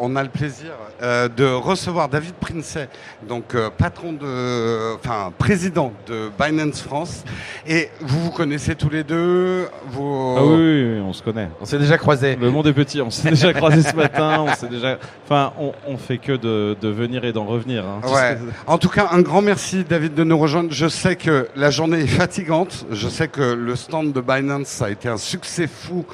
On a le plaisir euh, de recevoir David Princet, donc euh, patron de, enfin président de Binance France. Et vous vous connaissez tous les deux. Vous... Ah oui, oui, oui, on se connaît. On s'est déjà croisés. Le monde est petit. On s'est déjà croisés ce matin. On s'est déjà. Enfin, on, on fait que de, de venir et d'en revenir. hein. Ouais. que- En tout cas, un grand merci David de nous rejoindre. Je sais que la journée est fatigante. Je sais que le stand de Binance a été un succès fou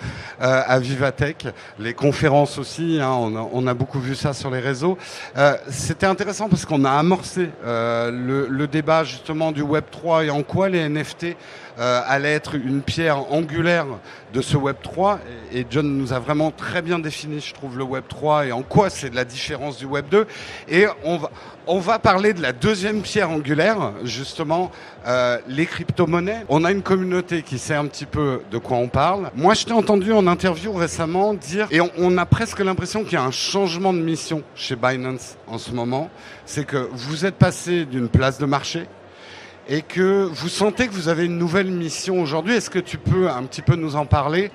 euh, à Vivatech. Les conférences aussi, hein, on, a, on a beaucoup vu ça sur les réseaux. Euh, C'était intéressant parce qu'on a amorcé euh, le, le débat justement du Web 3 et en quoi les NFT euh, allaient être une pierre angulaire de ce Web 3. Et, John nous a vraiment très bien défini, je trouve, le Web 3 et en quoi c'est la différence du Web 2. Et on va, on va parler de la deuxième pierre angulaire, justement, euh, les crypto-monnaies. On a une communauté qui sait un petit peu de quoi on parle. Moi, je t'ai entendu en interview récemment dire, et on a presque l'impression qu'il y a un changement de mission chez Binance en ce moment, c'est que vous êtes passé d'une place de marché et que vous sentez que vous avez une nouvelle mission aujourd'hui. Est-ce que tu peux un petit peu nous en parler?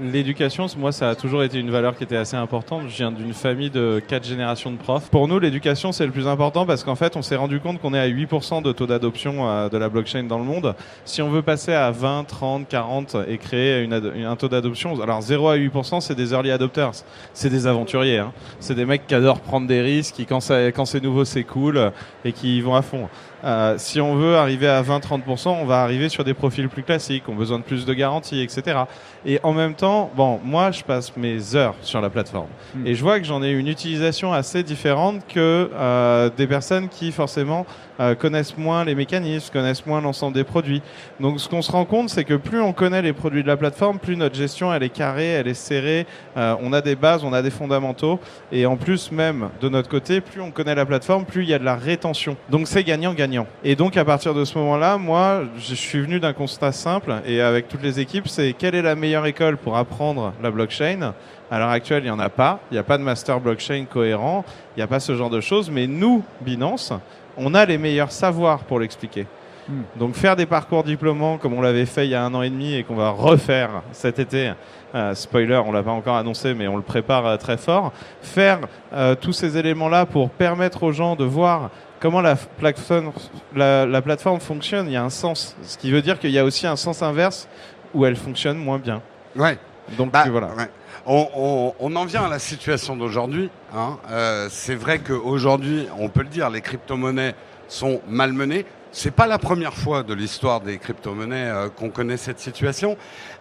L'éducation, moi, ça a toujours été une valeur qui était assez importante. Je viens d'une famille de quatre générations de profs. Pour nous, l'éducation, c'est le plus important parce qu'en fait, on s'est rendu compte qu'on est à 8% de taux d'adoption euh, de la blockchain dans le monde. Si on veut passer à 20, 30, 40 et créer un taux d'adoption, alors 0 à 8%, c'est des early adopters. C'est des aventuriers. Hein. C'est des mecs qui adorent prendre des risques, qui, quand c'est nouveau, c'est cool et qui y vont à fond. Euh, si on veut arriver à 20-30%, on va arriver sur des profils plus classiques, ont besoin de plus de garanties, etc. Et en même temps, bon, moi, je passe mes heures sur la plateforme. Hmm. Et je vois que j'en ai une utilisation assez différente que euh, des personnes qui, forcément, euh, connaissent moins les mécanismes, connaissent moins l'ensemble des produits. Donc, ce qu'on se rend compte, c'est que plus on connaît les produits de la plateforme, plus notre gestion, elle est carrée, elle est serrée, euh, on a des bases, on a des fondamentaux. Et en plus, même, de notre côté, plus on connaît la plateforme, plus il y a de la rétention. Donc, c'est gagnant-gagnant. Et donc, à partir de ce moment-là, moi, je suis venu d'un constat simple, et avec toutes les équipes, c'est quelle est la meilleure école pour apprendre la blockchain? À l'heure actuelle, il n'y en a pas. Il n'y a pas de master blockchain cohérent. Il n'y a pas ce genre de choses. Mais nous, Binance, on a les meilleurs savoirs pour l'expliquer. Hmm. Donc faire des parcours diplômants comme on l'avait fait il y a un an et demi et qu'on va refaire cet été. euh, spoiler, on l'a pas encore annoncé, mais on le prépare euh, très fort. Faire euh, tous ces éléments-là pour permettre aux gens de voir comment la plateforme, la, la plateforme fonctionne. Il y a un sens, ce qui veut dire qu'il y a aussi un sens inverse où elle fonctionne moins bien. Ouais. Donc Bah, voilà. ouais. On, en vient à la situation d'aujourd'hui. Hein. Euh, c'est vrai qu'aujourd'hui, on peut le dire, les crypto-monnaies sont malmenées. C'est pas la première fois de l'histoire des crypto-monnaies euh, qu'on connaît cette situation.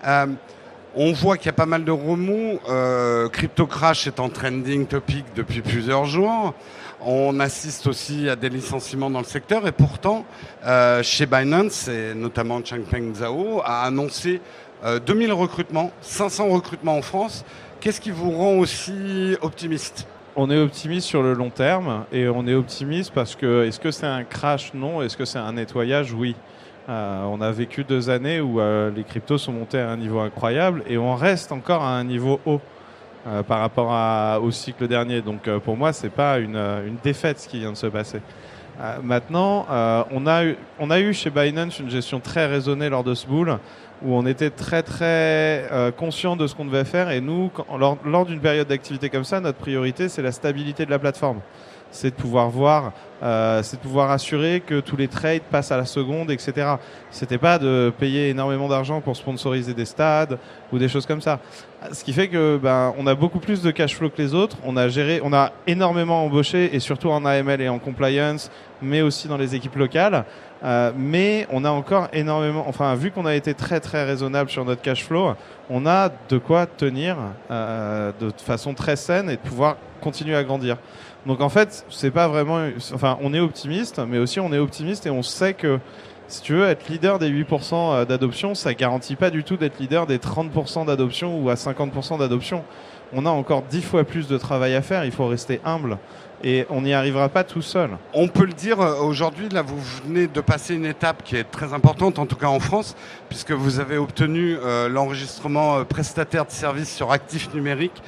Euh, on voit qu'il y a pas mal de remous. Crypto Crash est en trending topic depuis plusieurs jours. On assiste aussi à des licenciements dans le secteur et pourtant, chez Binance, et notamment Changpeng Zhao, a annoncé 2000 recrutements, 500 recrutements en France. Qu'est-ce qui vous rend aussi optimiste? On est optimiste sur le long terme et on est optimiste parce que est-ce que c'est un crash? Non. Est-ce que c'est un nettoyage? Oui. Euh, on a vécu deux années où euh, les cryptos sont montés à un niveau incroyable et on reste encore à un niveau haut euh, par rapport à- au cycle dernier. Donc euh, pour moi, c'est pas une, euh, une défaite ce qui vient de se passer. Euh, maintenant, euh, on, a eu, on a eu chez Binance une gestion très raisonnée lors de ce bull où on était très très euh, conscient de ce qu'on devait faire et nous, quand- lors, lors d'une période d'activité comme ça, notre priorité c'est la stabilité de la plateforme. C'est de pouvoir voir, euh, c'est de pouvoir assurer que tous les trades passent à la seconde, etc. C'était pas de payer énormément d'argent pour sponsoriser des stades ou des choses comme ça. Ce qui fait que ben on a beaucoup plus de cash flow que les autres. On a géré, on a énormément embauché et surtout en AML et en compliance, mais aussi dans les équipes locales. Euh, mais on a encore énormément, enfin vu qu'on a été très très raisonnable sur notre cash flow, on a de quoi tenir euh, de façon très saine et de pouvoir continuer à grandir. Donc en fait, c'est pas vraiment, enfin on est optimiste, mais aussi on est optimiste et on sait que si tu veux être leader des 8% d'adoption, ça garantit pas du tout d'être leader des 30% d'adoption ou à 50% d'adoption. On a encore 10 fois plus de travail à faire, il faut rester humble et on n'y arrivera pas tout seul. On peut le dire euh, aujourd'hui, là vous venez de passer une étape qui est très importante, en tout cas en France, puisque vous avez obtenu euh, l'enregistrement euh, prestataire de services sur actifs numériques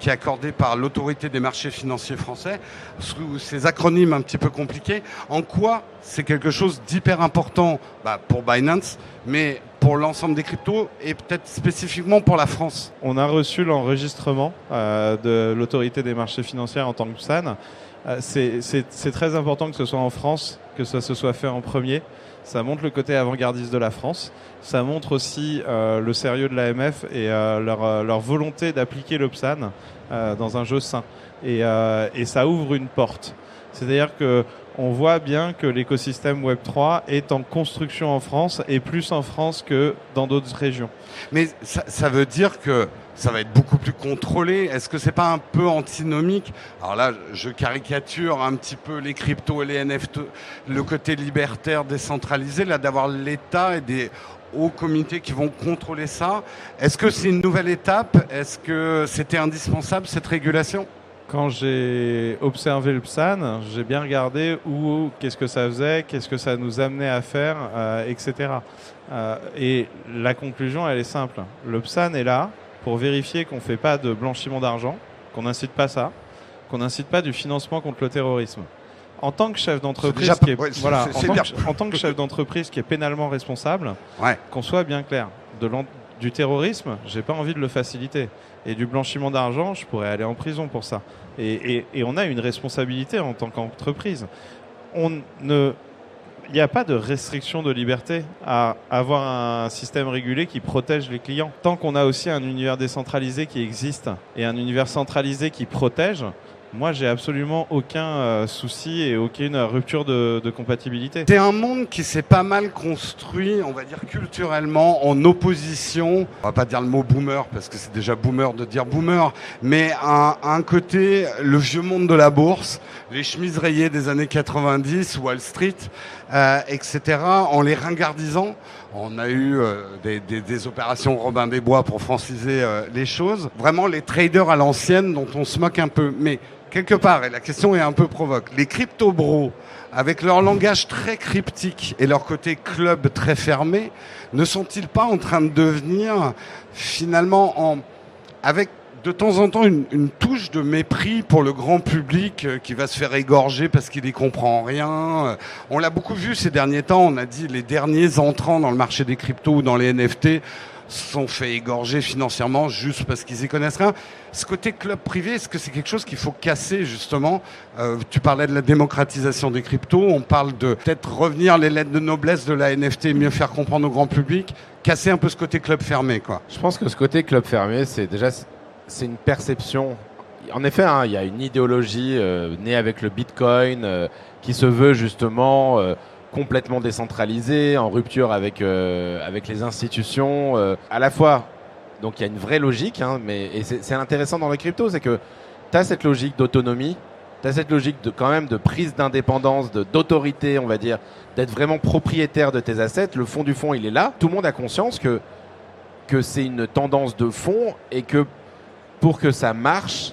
qui est accordé par l'autorité des marchés financiers français, sous ces acronymes un petit peu compliqués. En quoi c'est quelque chose d'hyper important bah, pour Binance, mais pour l'ensemble des cryptos et peut-être spécifiquement pour la France On a reçu l'enregistrement euh, de l'autorité des marchés financiers en tant que PSAN. Euh, c'est très important que ce soit en France, que ça se soit fait en premier. Ça montre le côté avant-gardiste de la France. Ça montre aussi euh, le sérieux de l'AMF et leur, leur, volonté d'appliquer le PSAN dans un jeu sain. Et, et ça ouvre une porte. C'est-à-dire que on voit bien que l'écosystème Web3 est en construction en France et plus en France que dans d'autres régions. Mais ça, veut dire que ça va être beaucoup plus contrôlé. Est-ce que c'est pas un peu antinomique? Alors là, je caricature un petit peu les cryptos et les NFT, le côté libertaire décentralisé, là d'avoir l'État et des hauts comités qui vont contrôler ça. Est-ce que c'est une nouvelle étape? Est-ce que c'était indispensable cette régulation? Quand j'ai observé le PSAN, j'ai bien regardé où, qu'est-ce que ça faisait, qu'est-ce que ça nous amenait à faire, euh, etc. Euh, et la conclusion, elle est simple. Le PSAN est là pour vérifier qu'on ne fait pas de blanchiment d'argent, qu'on n'incite pas ça, qu'on n'incite pas du financement contre le terrorisme. En tant que chef d'entreprise, qui est, voilà, en, tant que, chef d'entreprise qui est pénalement responsable, qu'on soit bien clair, de du terrorisme, j'ai pas envie de le faciliter. Et du blanchiment d'argent, je pourrais aller en prison pour ça. Et, on a une responsabilité en tant qu'entreprise. Il n'y a pas de restriction de liberté à avoir un système régulé qui protège les clients. Tant qu'on a aussi un univers décentralisé qui existe et un univers centralisé qui protège, moi, j'ai absolument aucun euh, souci et aucune rupture de, compatibilité. C'est un monde qui s'est pas mal construit, on va dire culturellement, en opposition. On va pas dire le mot boomer parce que c'est déjà boomer de dire boomer, mais un, un côté le vieux monde de la bourse, les chemises rayées des années 90, Wall Street, euh, etc. En les ringardisant, on a eu euh, des, des, opérations Robin des Bois pour franciser les choses. Vraiment les traders à l'ancienne dont on se moque un peu, mais quelque part, et la question est un peu provoque, les crypto-bros, avec leur langage très cryptique et leur côté club très fermé, ne sont-ils pas en train de devenir finalement en, avec de temps en temps une, touche de mépris pour le grand public euh, qui va se faire égorger parce qu'il y comprend rien? Euh, on l'a beaucoup vu ces derniers temps, on a dit les derniers entrants dans le marché des cryptos ou dans les NFT sont fait égorger financièrement juste parce qu'ils y connaissent rien. Ce côté club privé, est-ce que c'est quelque chose qu'il faut casser justement euh, Tu parlais de la démocratisation des cryptos, on parle de peut-être revenir les lettres de noblesse de la NFT, mieux faire comprendre au grand public, casser un peu ce côté club fermé, quoi. Je pense que ce côté club fermé, c'est déjà c'est une perception. En effet, hein, il y a une idéologie euh, née avec le Bitcoin euh, qui se veut justement complètement décentralisé, en rupture avec, euh, avec les institutions. Euh, à la fois, donc il y a une vraie logique, hein, mais et c'est intéressant dans les cryptos, c'est que tu as cette logique d'autonomie, tu as cette logique de quand même de prise d'indépendance, d'autorité, on va dire, d'être vraiment propriétaire de tes assets. Le fond du fond, il est là. Tout le monde a conscience que, que c'est une tendance de fond et que pour que ça marche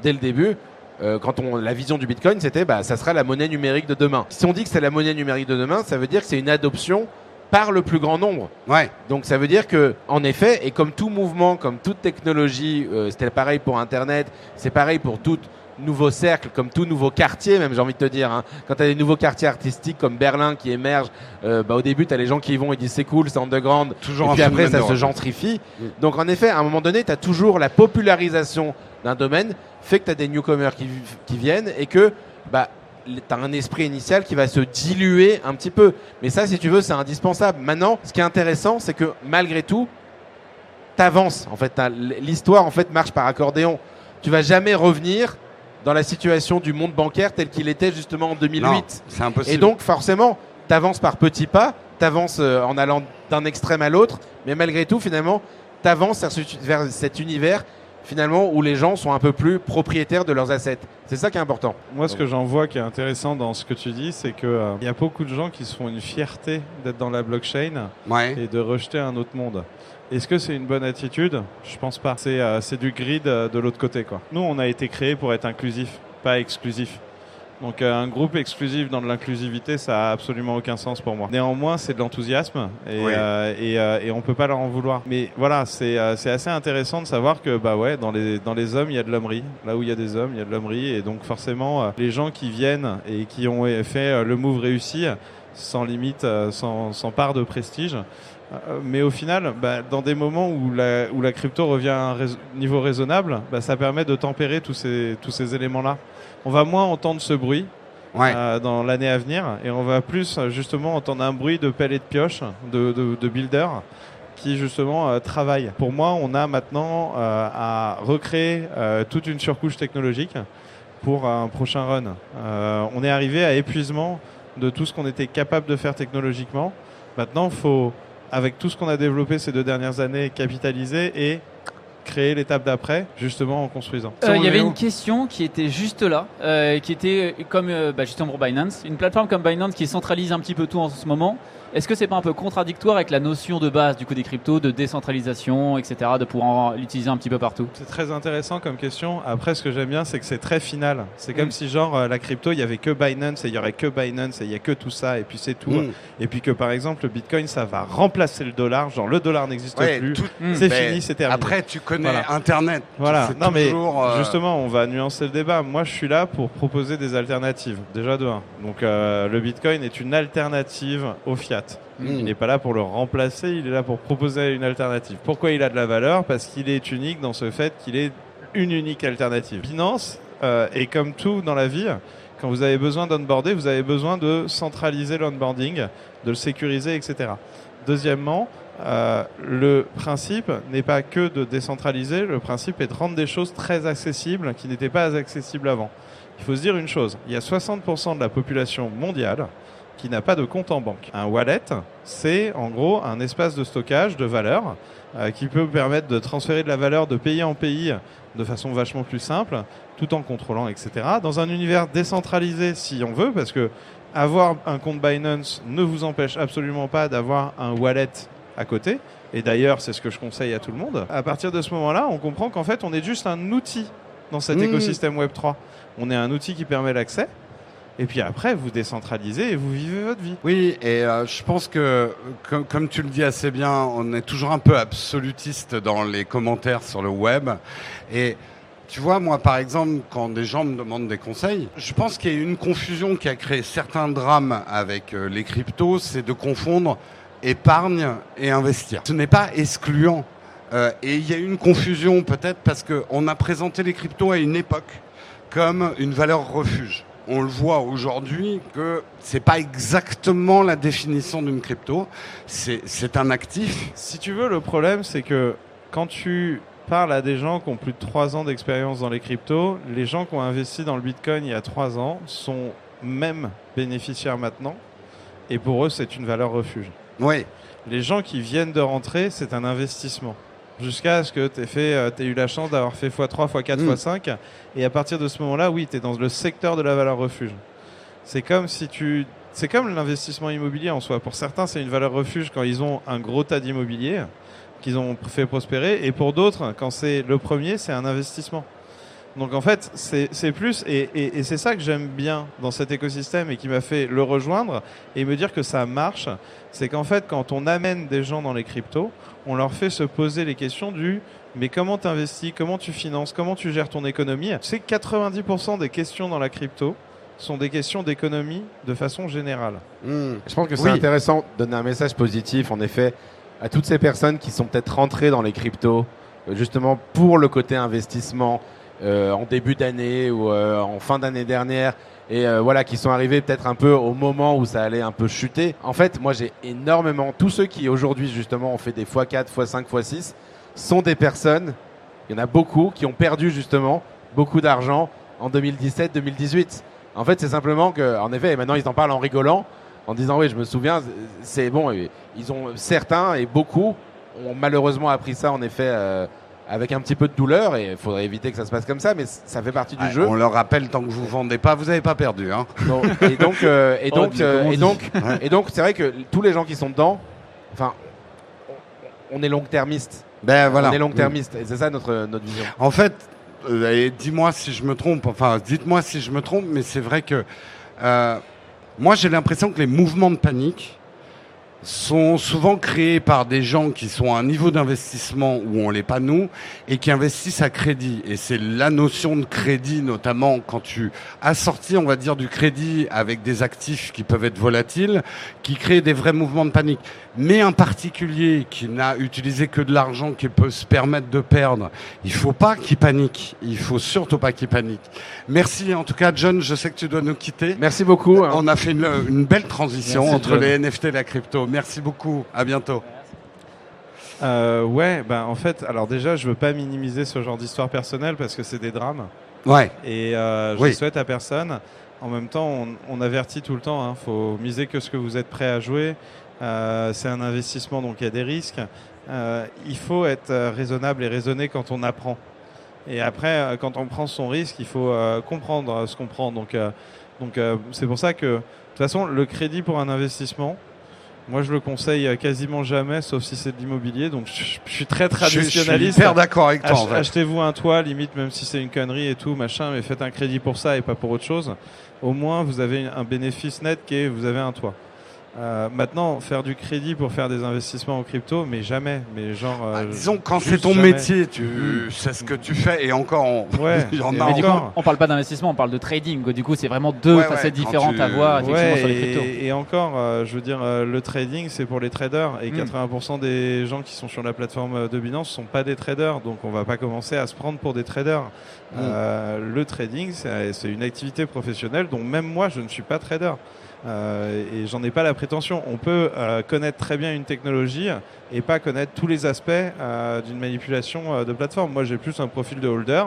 dès le début, euh, quand on la vision du Bitcoin, c'était bah ça sera la monnaie numérique de demain. Si on dit que c'est la monnaie numérique de demain, ça veut dire que c'est une adoption par le plus grand nombre. Ouais. Donc ça veut dire que, en effet, et comme tout mouvement, comme toute technologie, euh, c'était pareil pour Internet, c'est pareil pour tout nouveau cercle, comme tout nouveau quartier, même j'ai envie de te dire. Hein. Quand tu as des nouveaux quartiers artistiques comme Berlin qui émergent, euh, bah, au début tu as les gens qui y vont et disent c'est cool, c'est underground, toujours et puis après ça se gentrifie. Mm. Donc en effet, à un moment donné, tu as toujours la popularisation d'un domaine fait que tu as des newcomers qui, qui viennent et que bah, tu as un esprit initial qui va se diluer un petit peu. Mais ça, si tu veux, c'est indispensable. Maintenant, ce qui est intéressant, c'est que malgré tout, tu avances. En fait, l'histoire en fait marche par accordéon. Tu vas jamais revenir dans la situation du monde bancaire tel qu'il était justement en 2008. C'est impossible. Et donc, forcément, tu avances par petits pas, tu avances euh, en allant d'un extrême à l'autre, mais malgré tout, finalement, tu avances vers cet univers finalement où les gens sont un peu plus propriétaires de leurs assets. C'est ça qui est important. Moi, ce que j'en vois qui est intéressant dans ce que tu dis, c'est que euh, y a beaucoup de gens qui se font une fierté d'être dans la blockchain ouais. et de rejeter un autre monde. Est-ce que c'est une bonne attitude? Je pense pas. C'est euh, du grid euh, de l'autre côté, quoi. Nous, on a été créé pour être inclusif, pas exclusif. Donc euh, un groupe exclusif dans de l'inclusivité, ça a absolument aucun sens pour moi. Néanmoins, c'est de l'enthousiasme et, Oui. euh, et, euh, et on peut pas leur en vouloir. Mais voilà, c'est euh, assez intéressant de savoir que bah ouais, dans les dans les hommes, il y a de l'hommerie. Là où il y a des hommes, il y a de l'hommerie et donc forcément euh, les gens qui viennent et qui ont fait euh, le move réussi sans limite, sans, sans part de prestige, mais au final, bah, dans des moments où la, où la crypto revient à un niveau raisonnable, bah, ça permet de tempérer tous ces, tous ces éléments-là. On va moins entendre ce bruit euh, dans l'année à venir et on va plus justement entendre un bruit de pelle et de pioche, de, de, de builder qui justement euh, travaillent. Pour moi, on a maintenant euh, à recréer toute une surcouche technologique pour un prochain run. on est arrivé à épuisement de tout ce qu'on était capable de faire technologiquement. Maintenant, il faut avec tout ce qu'on a développé ces deux dernières années, capitaliser et créer l'étape d'après, justement en construisant. Euh, il y avait une question qui était juste là, euh, qui était comme euh, bah, justement pour Binance, une plateforme comme Binance qui centralise un petit peu tout en ce moment. Est-ce que c'est pas un peu contradictoire avec la notion de base du coup des cryptos, de décentralisation, etc., de pouvoir l'utiliser un petit peu partout? C'est très intéressant comme question. Après, ce que j'aime bien, c'est que c'est très final. C'est comme mm. si genre la crypto, il y avait que Binance et il y aurait que Binance et il y a que tout ça et puis c'est tout. Mm. Et puis que par exemple le Bitcoin, ça va remplacer le dollar. Genre le dollar n'existe plus. C'est fini, c'est terminé. Après, tu connais Internet. Voilà. Non mais euh, justement, on va nuancer le débat. Moi, je suis là pour proposer des alternatives. Déjà de un. Donc euh, le Bitcoin est une alternative au fiat. Il n'est pas là pour le remplacer, il est là pour proposer une alternative. Pourquoi il a de la valeur? Parce qu'il est unique dans ce fait qu'il est une unique alternative. Binance euh, est comme tout dans la vie. Quand vous avez besoin d'onboarder, vous avez besoin de centraliser l'onboarding, de le sécuriser, etc. Deuxièmement, euh, le principe n'est pas que de décentraliser, le principe est de rendre des choses très accessibles qui n'étaient pas accessibles avant. Il faut se dire une chose, il y a 60% de la population mondiale qui n'a pas de compte en banque. Un wallet, c'est en gros un espace de stockage de valeur euh, qui peut permettre de transférer de la valeur de pays en pays de façon vachement plus simple, tout en contrôlant, etc. Dans un univers décentralisé, si on veut, parce que avoir un compte Binance ne vous empêche absolument pas d'avoir un wallet à côté. Et d'ailleurs, c'est ce que je conseille à tout le monde. À partir de ce moment-là, on comprend qu'en fait, on est juste un outil dans cet mmh. écosystème Web3. On est un outil qui permet l'accès. Et puis après, vous décentralisez et vous vivez votre vie. Oui, et euh, je pense que, comme, tu le dis assez bien, on est toujours un peu absolutiste dans les commentaires sur le web. Et tu vois, moi, par exemple, quand des gens me demandent des conseils, je pense qu'il y a une confusion qui a créé certains drames avec euh, les cryptos, c'est de confondre épargne et investir. Ce n'est pas excluant. Euh, et il y a une confusion peut-être parce qu'on a présenté les cryptos à une époque comme une valeur refuge on le voit aujourd'hui que c'est pas exactement la définition d'une crypto. C'est un actif. Si tu veux, le problème, c'est que quand tu parles à des gens qui ont plus de 3 ans d'expérience dans les cryptos, les gens qui ont investi dans le Bitcoin il y a 3 ans sont même bénéficiaires maintenant. Et pour eux, c'est une valeur refuge. Oui. Les gens qui viennent de rentrer, c'est un investissement jusqu'à ce que tu aies, euh, eu la chance d'avoir fait x3, x4, x5. Et à partir de ce moment-là, oui, tu es dans le secteur de la valeur refuge. C'est comme si tu. C'est comme l'investissement immobilier en soi. Pour certains, c'est une valeur refuge quand ils ont un gros tas d'immobilier qu'ils ont fait prospérer. Et pour d'autres, quand c'est le premier, c'est un investissement. Donc en fait, c'est plus, et, et, et c'est ça que j'aime bien dans cet écosystème et qui m'a fait le rejoindre et me dire que ça marche, c'est qu'en fait, quand on amène des gens dans les cryptos, on leur fait se poser les questions du mais comment tu investis, comment tu finances, comment tu gères ton économie? C'est 90% des questions dans la crypto sont des questions d'économie de façon générale. Hmm. Je pense que c'est intéressant de donner un message positif, en effet, à toutes ces personnes qui sont peut-être rentrées dans les cryptos, euh, justement pour le côté investissement en début d'année ou euh, en fin d'année dernière, et euh, voilà qui sont arrivés peut-être un peu au moment où ça allait un peu chuter. En fait, moi j'ai énormément tous ceux qui aujourd'hui justement ont fait des x4, x5, x6 sont des personnes, il y en a beaucoup qui ont perdu justement beaucoup d'argent en 2017, 2018. En fait, c'est simplement que en effet, et maintenant ils en parlent en rigolant en disant oui, je me souviens, c'est bon, ils ont certains et beaucoup ont malheureusement appris ça en effet euh, avec un petit peu de douleur et il faudrait éviter que ça se passe comme ça, mais ça fait partie du jeu. On leur rappelle tant que vous vendez pas, vous n'avez pas perdu. Hein. et donc, euh, et oh, donc, euh, et donc, et donc, c'est vrai que tous les gens qui sont dedans, enfin, on est long-termiste. Ben voilà. On est long-termiste et c'est ça notre notre vision. En fait, euh, dis-moi si je me trompe. Enfin, dites-moi si je me trompe, mais c'est vrai que moi j'ai l'impression que les mouvements de panique sont souvent créés par des gens qui sont à un niveau d'investissement où on l'est pas nous et qui investissent à crédit. Et c'est la notion de crédit, notamment quand tu assortis, on va dire, du crédit avec des actifs qui peuvent être volatiles, qui crée des vrais mouvements de panique. Mais un particulier qui n'a utilisé que de l'argent, qui peut se permettre de perdre, il faut pas qu'il panique. Il faut surtout pas qu'il panique. Merci en tout cas, John. Je sais que tu dois nous quitter. Merci beaucoup. hein. On a fait une, une belle transition Merci, entre John. les NFT et la crypto. Merci beaucoup. À bientôt. Euh, ouais, ben en fait, alors déjà, je veux pas minimiser ce genre d'histoire personnelle parce que c'est des drames Ouais. et euh, je Oui. le souhaite à personne. En même temps, on, on avertit tout le temps. Hein, faut miser que ce que vous êtes prêt à jouer. Euh, c'est un investissement, donc il y a des risques. Euh, il faut être raisonnable et raisonné quand on apprend. Et après, quand on prend son risque, il faut comprendre ce qu'on prend. Donc, donc c'est pour ça que, de toute façon, le crédit pour un investissement, moi je le conseille euh, quasiment jamais, sauf si c'est de l'immobilier. Donc je, je suis très Je, je suis traditionnaliste. hyper d'accord avec toi. Ach- en fait. Achetez-vous un toit, limite, même si c'est une connerie et tout, machin, mais faites un crédit pour ça et pas pour autre chose. Au moins, vous avez un bénéfice net qui est, vous avez un toit. Euh, maintenant, faire du crédit pour faire des investissements en crypto, mais jamais. Mais genre. Bah, euh, disons, quand c'est ton jamais. métier, tu sais ce que tu fais et encore, on... Ouais. il y en Mais a Mais du coup, encore. on parle pas d'investissement, on parle de trading. Du coup, c'est vraiment deux Ouais, facettes ouais, différentes tu- à voir effectivement Ouais, sur les cryptos. et, et encore, euh, je veux dire, euh, le trading, c'est pour les traders. Et Mm. 80% des gens qui sont sur la plateforme de Binance sont pas des traders. Donc, on va pas commencer à se prendre pour des traders. Mm. Euh, le trading, c'est c'est une activité professionnelle dont même moi, je ne suis pas trader. Euh, et j'en ai pas la prétention. On peut euh, connaître très bien une technologie et pas connaître tous les aspects euh, d'une manipulation de plateforme. Moi, j'ai plus un profil de holder.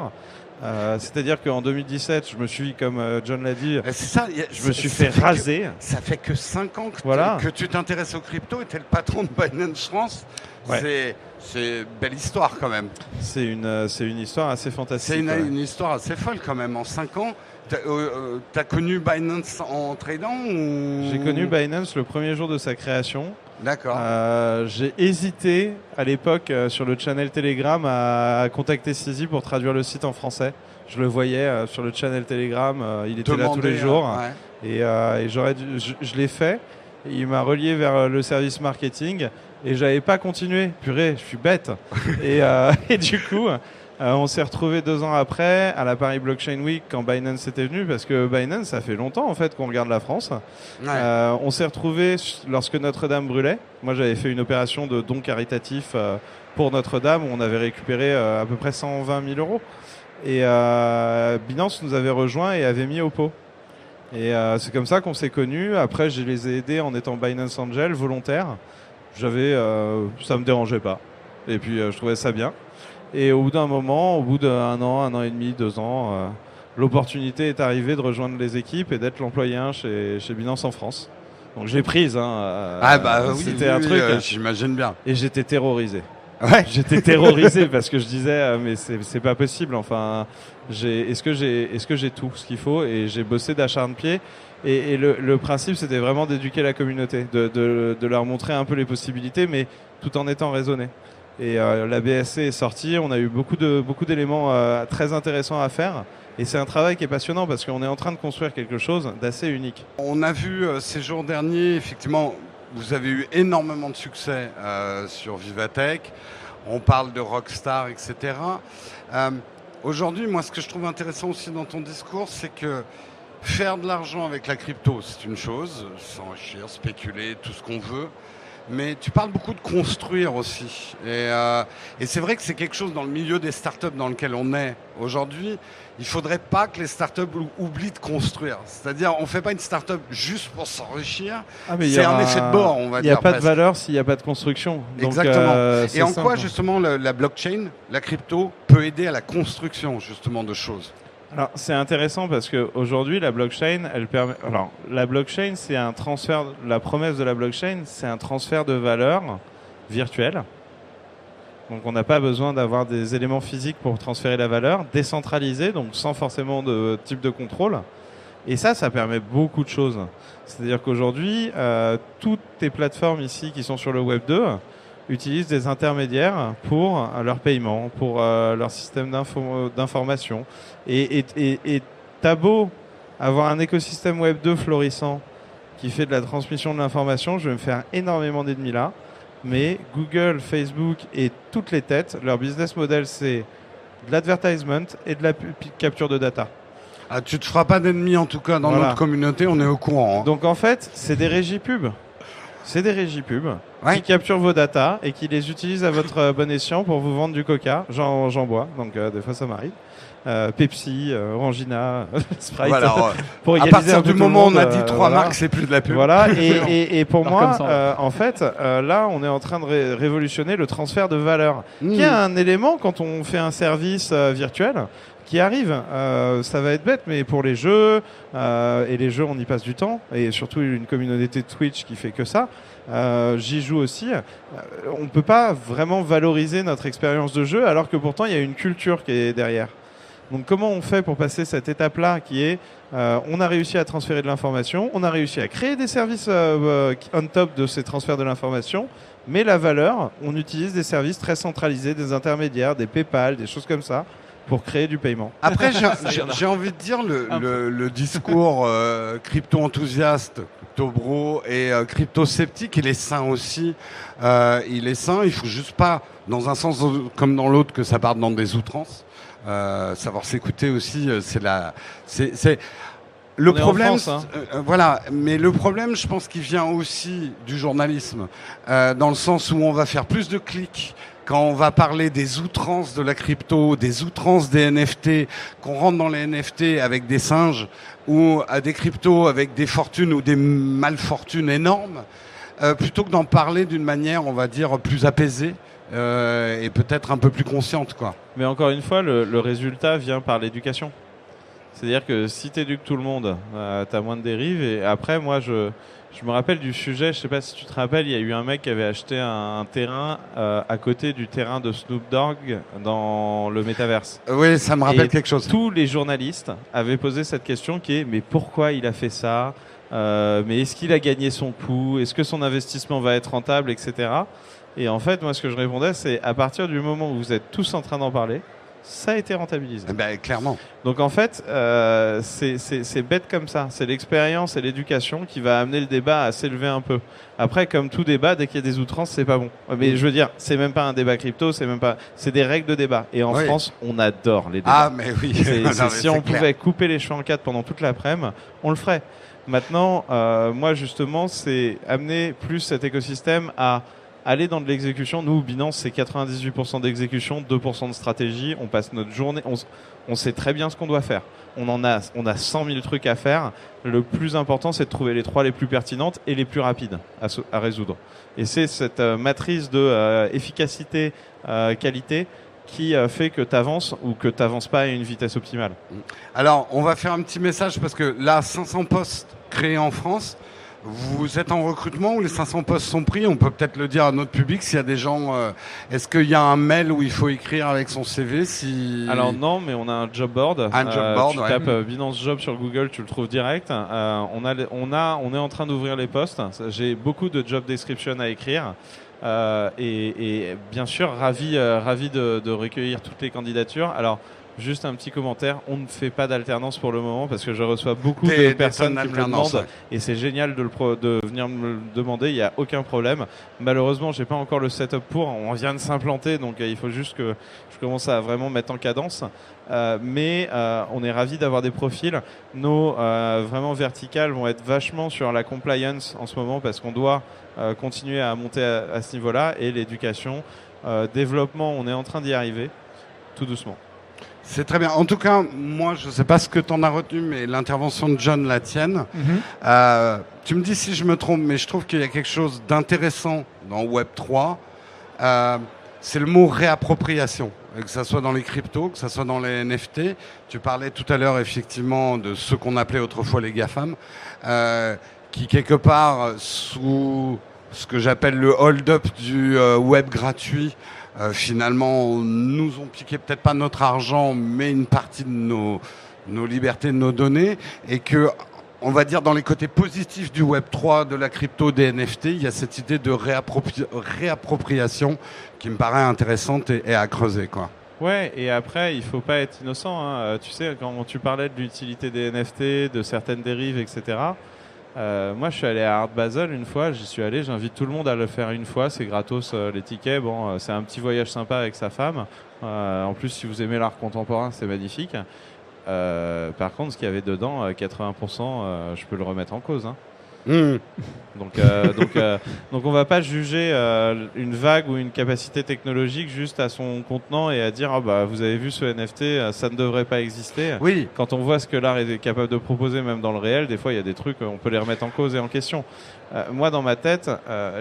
Euh, C'est-à-dire qu'en 2017, je me suis, comme euh, John l'a dit, ça. a- je me suis fait que- raser. ça fait que 5 ans que, Voilà. tu- que tu t'intéresses aux crypto et t'es le patron de Binance France. Ouais. C'est, belle histoire quand même. C'est une, euh, une histoire assez fantastique. C'est une, ouais. une histoire assez folle quand même. En 5 ans, t'as, euh, euh, t'as connu Binance en tradant ou... J'ai connu Binance le premier jour de sa création. D'accord. Euh, J'ai hésité à l'époque euh, sur le channel Telegram à, à contacter Sisi pour traduire le site en français. Je le voyais euh, sur le channel Telegram, il était là tous Demander, les jours. ouais. Et, et j'aurais dû- je, je l'ai fait. Il m'a relié vers le service marketing et j'avais pas continué. Purée, je suis bête. et, et du coup, euh, on s'est retrouvé deux ans après à la Paris Blockchain Week quand Binance était venu parce que Binance, ça fait longtemps en fait qu'on regarde la France. Ouais. Euh, on s'est retrouvé lorsque Notre-Dame brûlait. Moi, j'avais fait une opération de don caritatif euh, pour Notre-Dame où on avait récupéré euh, à peu près 120 000 euros. Et euh, Binance nous avait rejoint et avait mis au pot. Et euh, c'est comme ça qu'on s'est connus. Après, je les ai aidés en étant Binance Angel volontaire. J'avais, euh, ça me dérangeait pas. Et puis, euh, je trouvais ça bien. Et au bout d'un moment, au bout d'un an, un an et demi, deux ans, euh, l'opportunité est arrivée de rejoindre les équipes et d'être l'employé 1 chez, chez Binance en France. Donc j'ai prise. Hein, euh, ah bah oui, c'était oui, un oui, truc. euh, j'imagine bien. Et j'étais terrorisé. Ouais. J'étais terrorisé parce que je disais euh, mais c'est c'est pas possible. Enfin, j'ai est-ce que j'ai est-ce que j'ai tout ce qu'il faut? Et j'ai bossé d'acharne-pied. Et, et le, le principe c'était vraiment d'éduquer la communauté, de, de, de leur montrer un peu les possibilités, mais tout en étant raisonné. Et euh, la BSC est sortie, on a eu beaucoup de beaucoup d'éléments euh, très intéressants à faire. Et c'est un travail qui est passionnant parce qu'on est en train de construire quelque chose d'assez unique. On a vu euh, ces jours derniers, effectivement, vous avez eu énormément de succès sur Vivatech. On parle de Rockstar, etc. Aujourd'hui, moi, ce que je trouve intéressant aussi dans ton discours, c'est que faire de l'argent avec la crypto, c'est une chose, s'enrichir, spéculer, tout ce qu'on veut. Mais tu parles beaucoup de construire aussi. Et, euh, et c'est vrai que c'est quelque chose dans le milieu des startups dans lequel on est aujourd'hui. Il faudrait pas que les startups ou- oublient de construire. C'est-à-dire, on fait pas une startup juste pour s'enrichir. Ah, C'est un effet de bord, on va Il n'y a dire pas de valeur s'il n'y a pas de construction. Donc, Exactement. euh, Et en quoi simple. justement la blockchain, la crypto, peut aider à la construction justement de choses? Alors c'est intéressant parce qu'aujourd'hui la blockchain, elle permet. Alors la blockchain, c'est un transfert. La promesse de la blockchain, c'est un transfert de valeur virtuelle. Donc on n'a pas besoin d'avoir des éléments physiques pour transférer la valeur, décentralisé, donc sans forcément de type de contrôle. Et ça, ça permet beaucoup de choses. C'est-à-dire qu'aujourd'hui, euh, toutes les plateformes ici qui sont sur le Web 2 utilisent des intermédiaires pour euh, leur paiement, pour euh, leur système d'info- d'information. Et et- et- et t'as beau avoir un écosystème Web 2 florissant, qui fait de la transmission de l'information, je vais me faire énormément d'ennemis là. Mais Google, Facebook et toutes les têtes, leur business model, c'est de l'advertisement et de la capture de data. Ah, tu te feras pas d'ennemis en tout cas dans notre communauté, on est au courant. Hein. Donc en fait, c'est des régies pubs. C'est des régies pubs qui capturent vos datas et qui les utilisent à votre euh, bon escient pour vous vendre du coca. J'en bois, donc euh, des fois ça m'arrive. Euh, Pepsi, euh, Orangina, Sprite. Voilà, pour à partir du moment où on a dit trois marques, c'est plus de la pub. Voilà. et, et, pour moi, en fait, là, on est en train de révolutionner le transfert de valeur, qui est hmm. un élément quand on fait un service virtuel qui arrive. Euh, ça va être bête, mais pour les jeux, euh, et les jeux, on y passe du temps, et surtout une communauté Twitch qui fait que ça, euh, j'y joue aussi. On peut pas vraiment valoriser notre expérience de jeu, alors que pourtant, il y a une culture qui est derrière. Donc comment on fait pour passer cette étape-là qui est on a réussi à transférer de l'information, on a réussi à créer des services euh, on top de ces transferts de l'information, mais la valeur, on utilise des services très centralisés, des intermédiaires, des PayPal, des choses comme ça pour créer du paiement. Après, j'ai envie de dire le, le, discours euh, crypto-enthousiaste, crypto-bro et euh, crypto-sceptique, il est sain aussi. Euh, il est sain, il faut juste pas, dans un sens comme dans l'autre, que ça parte dans des outrances. Savoir s'écouter aussi, c'est la... c'est le problème, hein. voilà, mais le problème, je pense qu'il vient aussi du journalisme, euh, dans le sens où on va faire plus de clics quand on va parler des outrances de la crypto, des outrances des NFT, qu'on rentre dans les NFT avec des singes ou à des cryptos avec des fortunes ou des malfortunes énormes, euh, plutôt que d'en parler d'une manière, on va dire, plus apaisée. Euh, et peut-être un peu plus consciente, quoi. Mais encore une fois, le, résultat vient par l'éducation. C'est-à-dire que si tu éduques tout le monde, euh, tu as moins de dérives. Et après, moi, je, je me rappelle du sujet, je sais pas si tu te rappelles, il y a eu un mec qui avait acheté un, terrain euh, à côté du terrain de Snoop Dogg dans le métaverse. Oui, ça me rappelle quelque chose. Tous les journalistes avaient posé cette question qui est mais pourquoi il a fait ça? Euh, Mais est-ce qu'il a gagné son coup Est-ce que son investissement va être rentable, etc. Et en fait, moi, ce que je répondais, c'est à partir du moment où vous êtes tous en train d'en parler, ça a été rentabilisé. Eh ben, clairement. Donc en fait, euh, c'est bête comme ça. C'est l'expérience et l'éducation qui va amener le débat à s'élever un peu. Après, comme tout débat, dès qu'il y a des outrances, c'est pas bon. Mais je veux dire, c'est même pas un débat crypto, c'est même pas, c'est des règles de débat. Et en France, on adore les débats. Ah mais oui. si on pouvait couper les cheveux en quatre pendant toute l'après-midi, on le ferait. Maintenant, euh, moi justement, c'est amener plus cet écosystème à aller dans de l'exécution. Nous, Binance, c'est 98% d'exécution, 2% de stratégie. On passe notre journée, on, sait très bien ce qu'on doit faire. On en a, on a 100 000 trucs à faire. Le plus important, c'est de trouver les trois les plus pertinentes et les plus rapides à, résoudre. Et c'est cette euh, matrice de euh, efficacité, euh, qualité qui fait que tu avances ou que tu n'avances pas à une vitesse optimale. Alors, on va faire un petit message parce que là, 500 postes créés en France. Vous êtes en recrutement ou les 500 postes sont pris? On peut peut-être le dire à notre public s'il y a des gens. Euh, est-ce qu'il y a un mail où il faut écrire avec son CV si... Alors non, mais on a un job board. Un job euh, board. Tu tapes euh, Binance Job sur Google, tu le trouves direct. on a, on a, on est en train d'ouvrir les postes. J'ai beaucoup de job description à écrire. et, bien sûr, ravi, ravi de, de recueillir toutes les candidatures. Alors. Juste un petit commentaire, on ne fait pas d'alternance pour le moment parce que je reçois beaucoup de personnes qui me le demandent et c'est génial de, le de venir me le demander, il n'y a aucun problème. Malheureusement, j'ai pas encore le setup pour, on vient de s'implanter donc euh, il faut juste que je commence à vraiment mettre en cadence. Euh, mais euh, on est ravi d'avoir des profils. Nos vraiment verticales vont être vachement sur la compliance en ce moment parce qu'on doit continuer à monter à ce niveau-là et l'éducation, développement, on est en train d'y arriver tout doucement. C'est très bien. En tout cas, moi, je ne sais pas ce que tu en as retenu, mais l'intervention de John la tienne. Mhm. Euh, tu me dis si je me trompe, mais je trouve qu'il y a quelque chose d'intéressant dans Web 3. Euh, c'est le mot réappropriation, que ce soit dans les cryptos, que ce soit dans les NFT. Tu parlais tout à l'heure effectivement de ce qu'on appelait autrefois les GAFAM, euh, qui quelque part, sous ce que j'appelle le hold-up du euh, web gratuit, euh, finalement nous ont piqué peut-être pas notre argent, mais une partie de nos, nos libertés, de nos données, et que on va dire dans les côtés positifs du Web 3, de la crypto, des NFT, il y a cette idée de réappropriation qui me paraît intéressante et, à creuser, quoi. Ouais, et après, il faut pas être innocent. Hein. Euh, tu sais, quand tu parlais de l'utilité des NFT, de certaines dérives, etc., Euh, moi, je suis allé à Art Basel une fois. J'y suis allé. J'invite tout le monde à le faire une fois. C'est gratos euh, les tickets. Bon, euh, c'est un petit voyage sympa avec sa femme. Euh, en plus, si vous aimez l'art contemporain, c'est magnifique. Par contre, ce qu'il y avait dedans, euh, 80%, euh, je peux le remettre en cause. hein. Hmm. Donc, euh, donc, euh, donc, on va pas juger euh, une vague ou une capacité technologique juste à son contenant et à dire ah bah vous avez vu ce NFT, ça ne devrait pas exister. Oui, Quand on voit ce que l'art est capable de proposer, même dans le réel, des fois il y a des trucs, on peut les remettre en cause et en question. Moi, dans ma tête,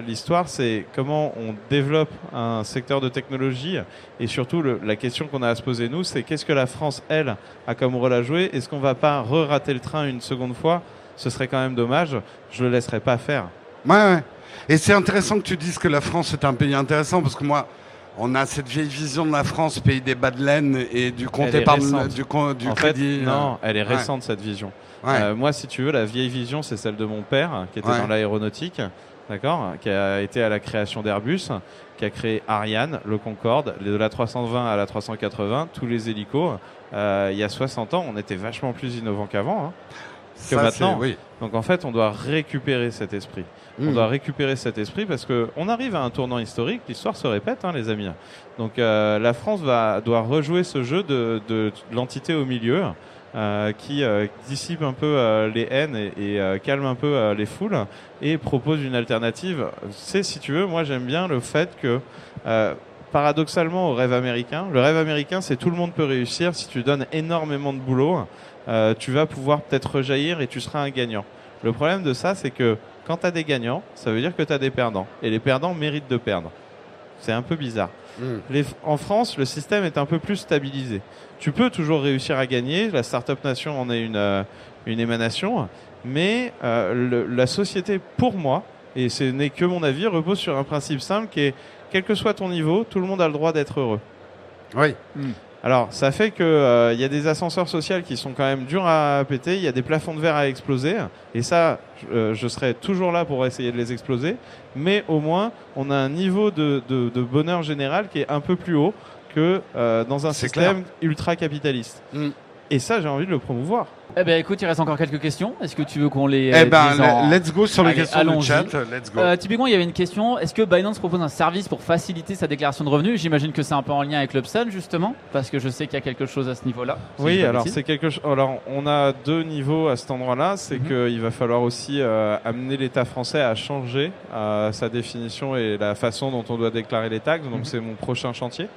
l'histoire, c'est comment on développe un secteur de technologie et surtout le- la question qu'on a à se poser nous, c'est qu'est-ce que la France, elle, a comme rôle à jouer? Est-ce qu'on va pas re-rater le train une seconde fois Ce serait quand même dommage. Je le laisserai pas faire. Ouais, ouais. Et c'est intéressant que tu dises que la France est un pays intéressant parce que moi, on a cette vieille vision de la France, pays des bas de laine et du épargne, récente. du, en crédit. euh, non, elle est ouais. récente cette vision. Ouais. Euh, moi, si tu veux, la vieille vision, c'est celle de mon père, qui était Ouais. dans l'aéronautique, d'accord, qui a été à la création d'Airbus, qui a créé Ariane, le Concorde, de la 320 à la 380, tous les hélicos. Euh, il y a 60 ans, on était vachement plus innovant qu'avant. hein. Ça, maintenant. c'est- Oui. Donc en fait, on doit récupérer cet esprit. On Hmm. doit récupérer cet esprit parce que on arrive à un tournant historique. L'histoire se répète, hein, les amis. Donc euh, la France va doit rejouer ce jeu de, de, de l'entité au milieu. euh, qui euh, dissipe un peu euh, les haines et, et, euh, calme un peu euh, les foules et propose une alternative. C'est, si tu veux, moi j'aime bien le fait que, euh, paradoxalement au rêve américain, le rêve américain c'est tout le monde peut réussir si tu donnes énormément de boulot, euh, tu vas pouvoir peut-être rejaillir et tu seras un gagnant. Le problème de ça, c'est que quand tu as des gagnants, ça veut dire que tu as des perdants. Et les perdants méritent de perdre. C'est un peu bizarre. Hmm. Les- en France, le système est un peu plus stabilisé. Tu peux toujours réussir à gagner. La Startup Nation en est une, euh, une émanation. Mais euh, le- la société, pour moi, et ce n'est que mon avis, repose sur un principe simple qui est, quel que soit ton niveau, tout le monde a le droit d'être heureux. Oui. Alors, ça fait que euh, il y a des ascenseurs sociaux qui sont quand même durs à péter. Il y a des plafonds de verre à exploser. Et ça, je, euh, je serai toujours là pour essayer de les exploser. Mais au moins, on a un niveau de, de- de bonheur général qui est un peu plus haut que euh, dans un système ultra capitaliste. Mm. Et ça, j'ai envie de le promouvoir. Eh ben écoute, il reste encore quelques questions. Est-ce que tu veux qu'on les Eh ben, dise en- let's go sur les Allez, questions du chat. Let's go. Euh, typiquement, il y avait une question. Est-ce que Binance propose un service pour faciliter sa déclaration de revenus? J'imagine que c'est un peu en lien avec l'Upsun, justement, parce que je sais qu'il y a quelque chose à ce niveau-là. si Oui, alors c'est quelque chose. Alors, on a deux niveaux à cet endroit-là. C'est Mhm. qu'il va falloir aussi euh, amener l'État français à changer euh, sa définition et la façon dont on doit déclarer les taxes. Donc, Mhm. c'est mon prochain chantier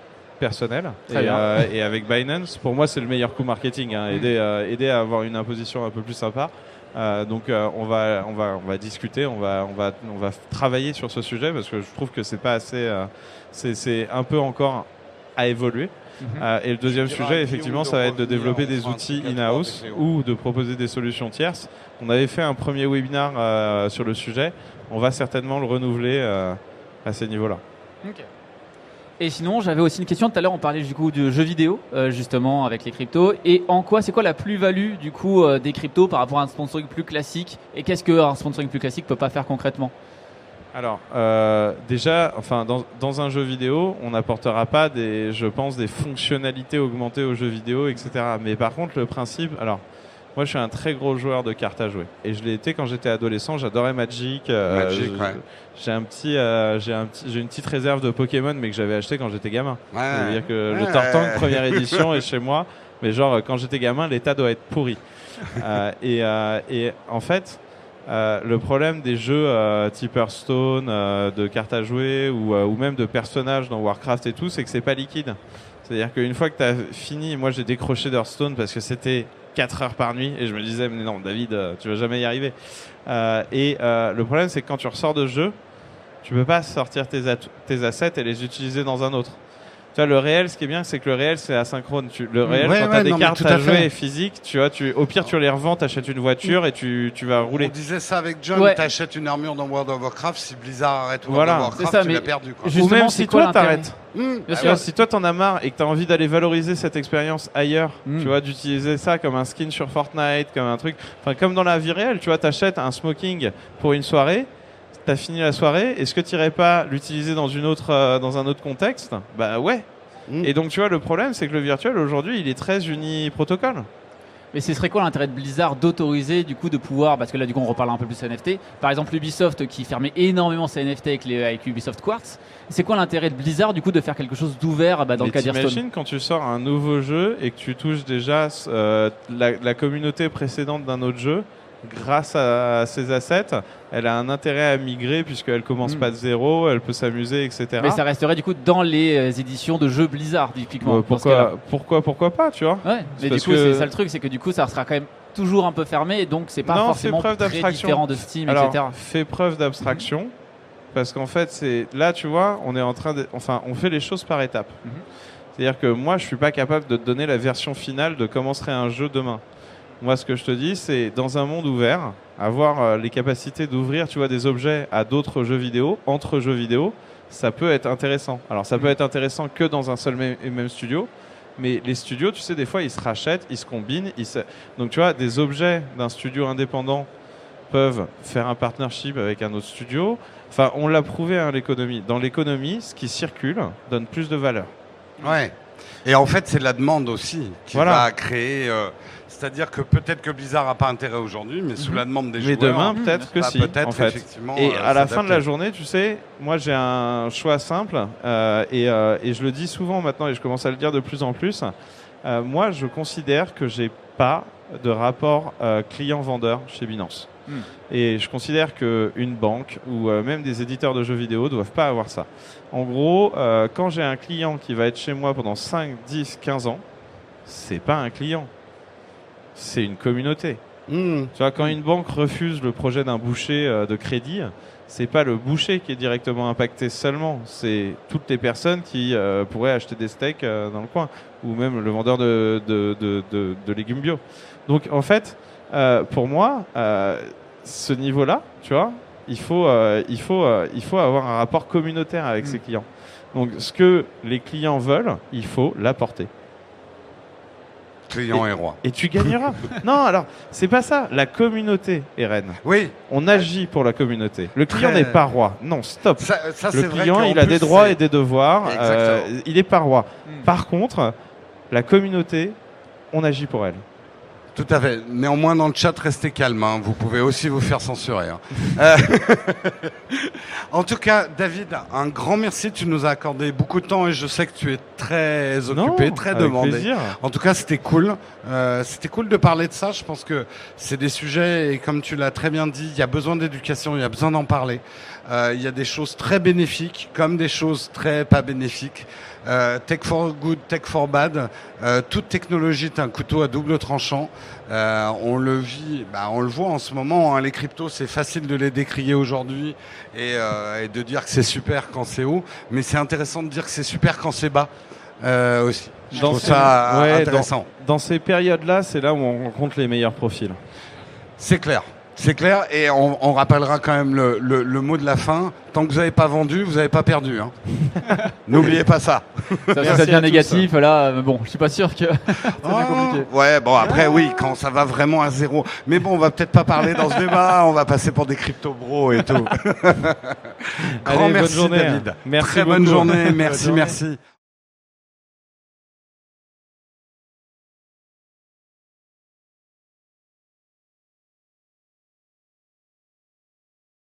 personnel. Et, euh, et avec Binance, pour moi, c'est le meilleur coup marketing. hein, aider, euh, aider à avoir une imposition un peu plus sympa. Euh, donc, euh, on va, on va, on va discuter, on va, on va, on va travailler sur ce sujet parce que je trouve que c'est pas assez. euh, c'est, c'est un peu encore à évoluer. Mhm. Euh, et le deuxième sujet, effectivement, de ça va être de développer des outils in-house ou de proposer des solutions tierces. On avait fait un premier webinar euh, sur le sujet. On va certainement le renouveler euh, à ces niveaux-là. Ok. Et sinon, j'avais aussi une question. Tout à l'heure, on parlait du coup de jeux vidéo, euh, justement, avec les cryptos. Et en quoi, c'est quoi la plus-value du coup euh, des cryptos par rapport à un sponsoring plus classique? Et qu'est-ce qu'un sponsoring plus classique peut pas faire concrètement? Alors, euh, déjà, enfin, dans, un jeu vidéo, on n'apportera pas des, je pense, des fonctionnalités augmentées au jeu vidéo, etc. Mais par contre, le principe, alors, moi, je suis un très gros joueur de cartes à jouer, et je l'ai été quand j'étais adolescent. J'adorais Magic. euh, Magic, ouais. J'ai un petit, euh, j'ai un petit, j'ai une petite réserve de Pokémon, mais que j'avais acheté quand j'étais gamin. Ouais. C'est-à-dire que le Ouais. Tortank première édition est chez moi, mais genre quand j'étais gamin, l'état doit être pourri. Euh, et, et en fait, euh, le problème des jeux euh, type Hearthstone, euh, de cartes à jouer ou, ou même de personnages dans Warcraft et tout, c'est que c'est pas liquide. C'est-à-dire qu'une fois que tu as fini, moi j'ai décroché d'Hearthstone parce que c'était 4 heures par nuit et je me disais mais non David euh, tu vas jamais y arriver. Euh, et euh, le problème c'est que quand tu ressors de jeu, tu peux pas sortir tes assets et les utiliser dans un autre. Tu vois, le réel, ce qui est bien, c'est que le réel, c'est asynchrone. Tu, le réel, Ouais, quand ouais, tu as des non, cartes tout à jouer fait. physiques, tu vois, tu, au pire, tu les revends, t'achètes une voiture et tu, tu vas On rouler. disait ça avec John, Ouais. t'achètes une armure dans World of Warcraft, si Blizzard arrête World Voilà. of Warcraft, C'est ça, tu l'as perdu. Quoi. je- Ou Justement, même si toi, t'arrêtes. Mmh. Ah ouais, si toi t'en as marre et que t'as envie d'aller valoriser cette expérience ailleurs, Mm. tu vois, d'utiliser ça comme un skin sur Fortnite, comme un truc, enfin comme dans la vie réelle, tu vois, t'achètes un smoking pour une soirée, t'as fini la soirée, est-ce que t'irais pas l'utiliser dans une autre, euh, dans un autre contexte? Bah ouais. Mm. Et donc tu vois, le problème, c'est que le virtuel aujourd'hui, il est très uni-protocole. Mais ce serait quoi l'intérêt de Blizzard d'autoriser du coup de pouvoir, parce que là du coup on reparle un peu plus NFT, par exemple Ubisoft qui fermait énormément ses NFT avec, les, avec Ubisoft Quartz, c'est quoi l'intérêt de Blizzard du coup de faire quelque chose d'ouvert bah, dans Mais le cas d'Hearthstone? quand tu sors un nouveau jeu et que tu touches déjà euh, la, la communauté précédente d'un autre jeu, grâce à ses assets, elle a un intérêt à migrer puisqu'elle commence Mm. pas de zéro, elle peut s'amuser, etc. Mais ça resterait du coup dans les euh, éditions de jeux Blizzard typiquement. Euh, pourquoi, pourquoi, pourquoi pas, tu vois? Ouais, mais du coup, que- c'est ça le truc, c'est que du coup, ça sera quand même toujours un peu fermé, et donc c'est pas Non, forcément preuve très d'abstraction. différent de Steam, Alors, etc. fais preuve d'abstraction. Parce qu'en fait, c'est là, tu vois, on est en train de, enfin, on fait les choses par étapes. Mhm. C'est-à-dire que moi, je suis pas capable de te donner la version finale de comment serait un jeu demain. Moi, ce que je te dis, c'est dans un monde ouvert, avoir euh, les capacités d'ouvrir, tu vois, des objets à d'autres jeux vidéo, entre jeux vidéo, ça peut être intéressant. Alors, ça peut être intéressant que dans un seul et même studio, mais les studios, tu sais, des fois, ils se rachètent, ils se combinent. Ils se... Donc, tu vois, des objets d'un studio indépendant peuvent faire un partnership avec un autre studio. Enfin, on l'a prouvé, hein, l'économie. Dans l'économie, ce qui circule donne plus de valeur. Ouais. Et en fait, c'est la demande aussi qui Voilà. va créer. euh, C'est-à-dire que peut-être que Blizzard n'a pas intérêt aujourd'hui, mais sous la demande des Mais joueurs. demain, Mhm. peut-être que bah, si, peut-être en fait. effectivement. Et euh, à la fin de la journée, tu sais, moi j'ai un choix simple euh, et, euh, et je le dis souvent maintenant et je commence à le dire de plus en plus. Euh, moi, je considère que j'ai pas de rapport euh, client-vendeur chez Binance. Hmm. Et je considère qu'une banque ou euh, même des éditeurs de jeux vidéo doivent pas avoir ça. En gros, euh, quand j'ai un client qui va être chez moi pendant 5, 10, 15 ans, c'est pas un client. C'est une communauté. Mhm. Tu vois, quand une banque refuse le projet d'un boucher euh, de crédit, c'est pas le boucher qui est directement impacté seulement, c'est toutes les personnes qui euh, pourraient acheter des steaks euh, dans le coin, ou même le vendeur de, de, de, légumes bio. Donc en fait, pour moi, ce niveau-là, tu vois, il faut, il, faut, il faut avoir un rapport communautaire avec Mm. ses clients. Donc ce que les clients veulent, il faut l'apporter. Client et roi. Et tu gagneras. non, alors, c'est pas ça. La communauté est reine. Oui, On agit pour la communauté. Le client n'est pas roi. Non, stop. ça, ça Le vrai. client, il a des droits et des devoirs. Euh, il est pas roi. Hmm. Par contre, la communauté, on agit pour elle. Tout à fait. Néanmoins, dans le chat, restez calme. hein. Vous pouvez aussi vous faire censurer. hein. Euh, en tout cas, David, un grand merci. Tu nous as accordé beaucoup de temps et je sais que tu es très occupé, Non, très demandé. plaisir. En tout cas, c'était cool. Euh, c'était cool de parler de ça. Je pense que c'est des sujets et comme tu l'as très bien dit, il y a besoin d'éducation, il y a besoin d'en parler. Euh, il y a des choses très bénéfiques comme des choses très pas bénéfiques. Euh, tech for good, tech for bad. Toute technologie est un couteau à double tranchant. Euh, on le vit, bah, on le voit en ce moment. hein, les cryptos, c'est facile de les décrier aujourd'hui et, euh, et de dire que c'est super quand c'est haut, mais c'est intéressant de dire que c'est super quand c'est bas euh, aussi. Je Dans trouve ces- ça ouais, intéressant. Dans ces périodes-là, c'est là où on rencontre les meilleurs profils. C'est clair. C'est clair, et on, on rappellera quand même le, le- le mot de la fin. Tant que vous n'avez pas vendu, vous n'avez pas perdu. hein. N'oubliez pas ça. Ça, Merci ça devient négatif, là, euh, bon, je suis pas sûr que. Ah, compliqué. ouais, bon après oui, quand ça va vraiment à zéro. Mais bon, on va peut-être pas parler dans ce débat. On va passer pour des crypto bros et tout. Grand Allez, bonne merci journée. David. Merci Très bonne journée. Bonne Merci, journée. merci.